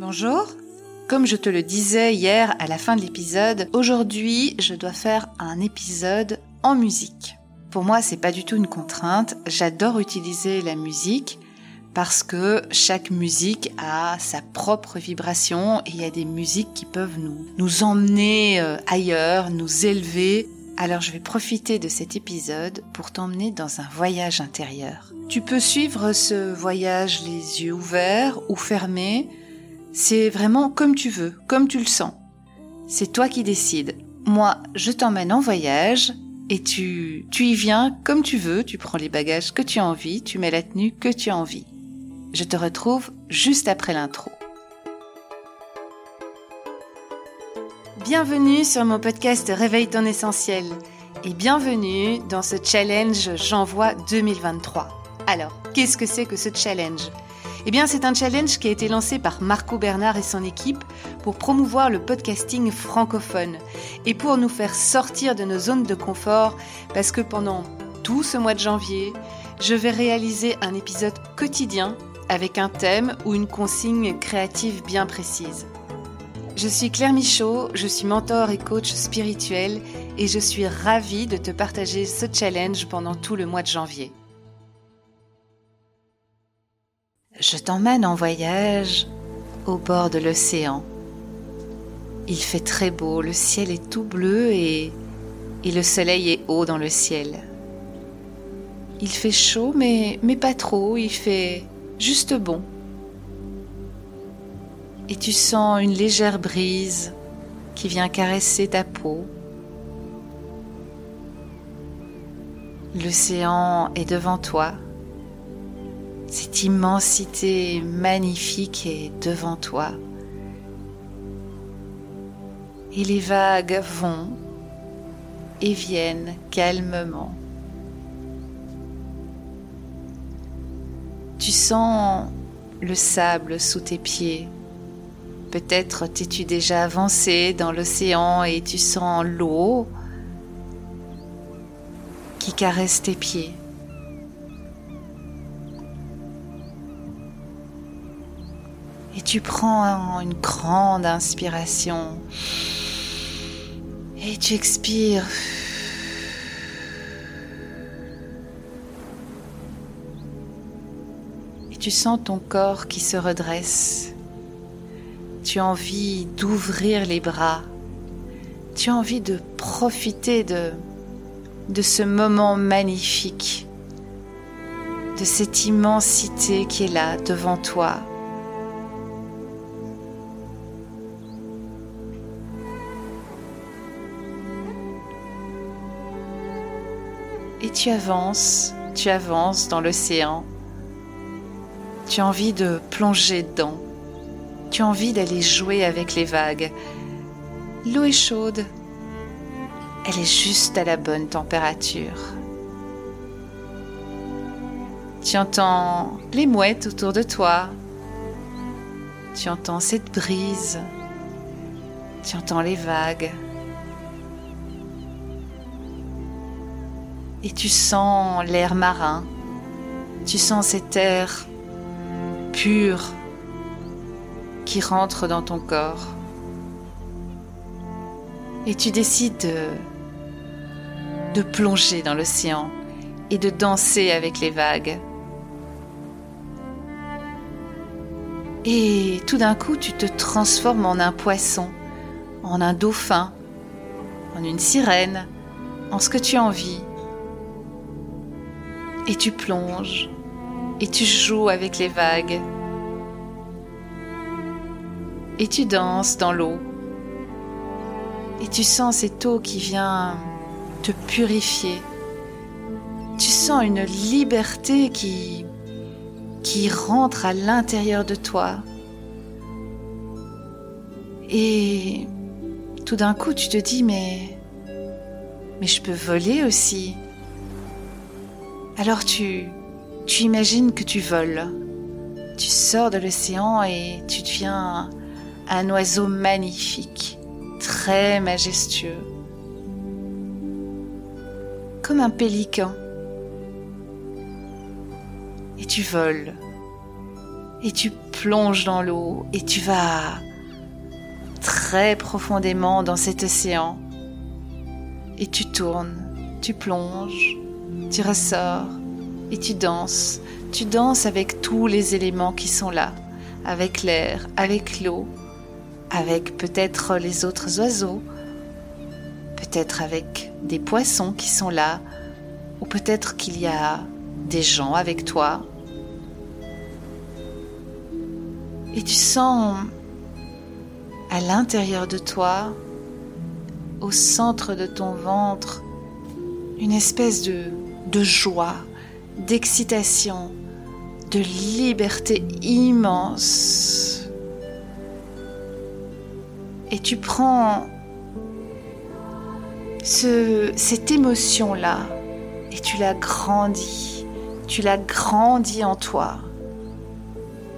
Bonjour. Comme je te le disais hier à la fin de l'épisode, aujourd'hui je dois faire un épisode en musique. Pour moi, c'est pas du tout une contrainte. J'adore utiliser la musique parce que chaque musique a sa propre vibration et il y a des musiques qui peuvent nous, nous emmener euh, ailleurs, nous élever. Alors je vais profiter de cet épisode pour t'emmener dans un voyage intérieur. Tu peux suivre ce voyage les yeux ouverts ou fermés. C'est vraiment comme tu veux, comme tu le sens. C'est toi qui décides. Moi, je t'emmène en voyage et tu, tu y viens comme tu veux, tu prends les bagages que tu as envie, tu mets la tenue que tu as envie. Je te retrouve juste après l'intro. Bienvenue sur mon podcast Réveille ton essentiel et bienvenue dans ce challenge J'envoie 2023. Alors, qu'est-ce que c'est que ce challenge? Eh bien, c'est un challenge qui a été lancé par Marco Bernard et son équipe pour promouvoir le podcasting francophone et pour nous faire sortir de nos zones de confort parce que pendant tout ce mois de janvier, je vais réaliser un épisode quotidien avec un thème ou une consigne créative bien précise. Je suis Claire Michaud, je suis mentor et coach spirituel et je suis ravie de te partager ce challenge pendant tout le mois de janvier. Je t'emmène en voyage au bord de l'océan. Il fait très beau, le ciel est tout bleu et, le soleil est haut dans le ciel. Il fait chaud mais pas trop, il fait juste bon. Et tu sens une légère brise qui vient caresser ta peau. L'océan est devant toi. Cette immensité magnifique est devant toi. Et les vagues vont et viennent calmement. Tu sens le sable sous tes pieds. Peut-être t'es-tu déjà avancé dans l'océan et tu sens l'eau qui caresse tes pieds. Tu prends une grande inspiration et tu expires. tu sens ton corps qui se redresse. Tu as envie d'ouvrir les bras. Tu as envie de profiter de, de ce moment magnifique, de cette immensité qui est là devant toi. Et tu avances, tu avances dans l'océan tu as envie de plonger dedans. Tu as envie d'aller jouer avec les vagues. L'eau est chaude. Elle est juste à la bonne température. Tu entends les mouettes autour de toi. Tu entends cette brise. Tu entends les vagues. Et tu sens l'air marin. Tu sens cet air pur qui rentre dans ton corps. Et tu décides de, plonger dans l'océan et de danser avec les vagues. Et tout d'un coup, tu te transformes en un poisson, en un dauphin, en une sirène, en ce que tu as envie. Et tu plonges et tu joues avec les vagues. Et tu danses dans l'eau. Et tu sens cette eau qui vient te purifier. Tu sens une liberté qui, rentre à l'intérieur de toi. Et tout d'un coup, tu te dis, mais je peux voler aussi. Alors tu, tu imagines que tu voles. Tu sors de l'océan et tu deviens un oiseau magnifique, très majestueux, comme un pélican. Et tu voles, et tu plonges dans l'eau et tu vas très profondément dans cet océan. Et tu tournes, tu plonges, tu ressors et tu danses. Tu danses avec tous les éléments qui sont là, avec l'air, avec l'eau, avec peut-être les autres oiseaux, peut-être avec des poissons qui sont là, ou peut-être qu'il y a des gens avec toi. Et tu sens à l'intérieur de toi, au centre de ton ventre, une espèce de, de joie, d'excitation, de liberté immense. Et tu prends ce, cette émotion-là et tu la grandis. Tu la grandis en toi.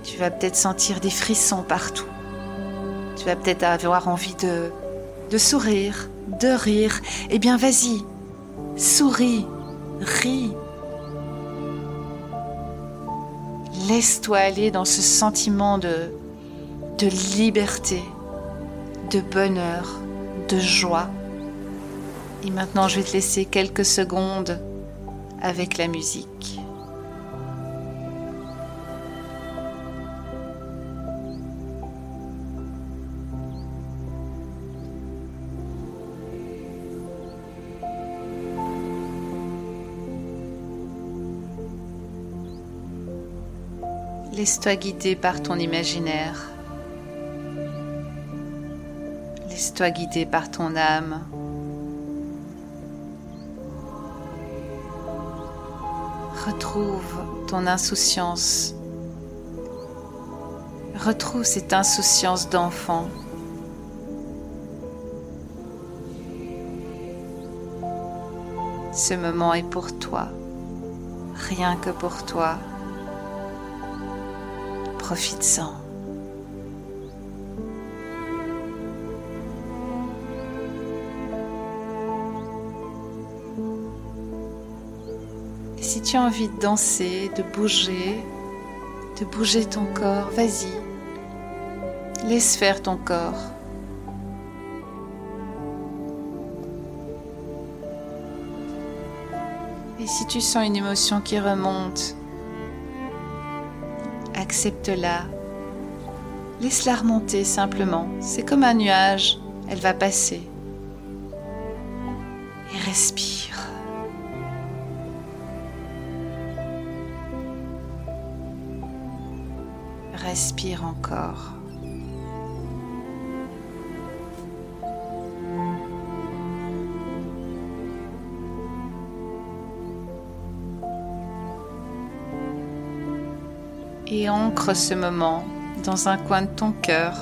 Tu vas peut-être sentir des frissons partout. Tu vas peut-être avoir envie de, de sourire, de rire. Eh bien, vas-y, souris, ris. Laisse-toi aller dans ce sentiment de, de liberté, de bonheur, de joie. Et maintenant, je vais te laisser quelques secondes avec la musique. Laisse-toi guider par ton imaginaire. Laisse-toi guider par ton âme. Retrouve ton insouciance. Retrouve cette insouciance d'enfant. Ce moment est pour toi, rien que pour toi. Profite-en. Et si tu as envie de danser, de bouger, de bouger ton corps, vas-y. Laisse faire ton corps. Et si tu sens une émotion qui remonte, accepte-la. Laisse-la remonter simplement. C'est comme un nuage, elle va passer. Et respire. Respire encore. Et ancre ce moment dans un coin de ton cœur.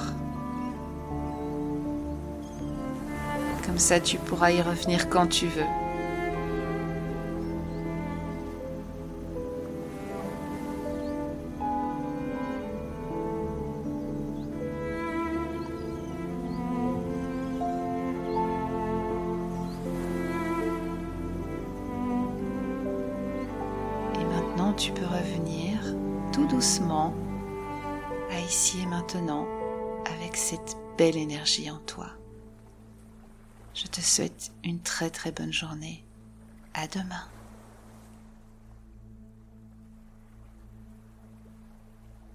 Comme ça, tu pourras y revenir quand tu veux. Et maintenant, tu peux revenir doucement à ici et maintenant avec cette belle énergie en toi. Je te souhaite une très très bonne journée. À demain.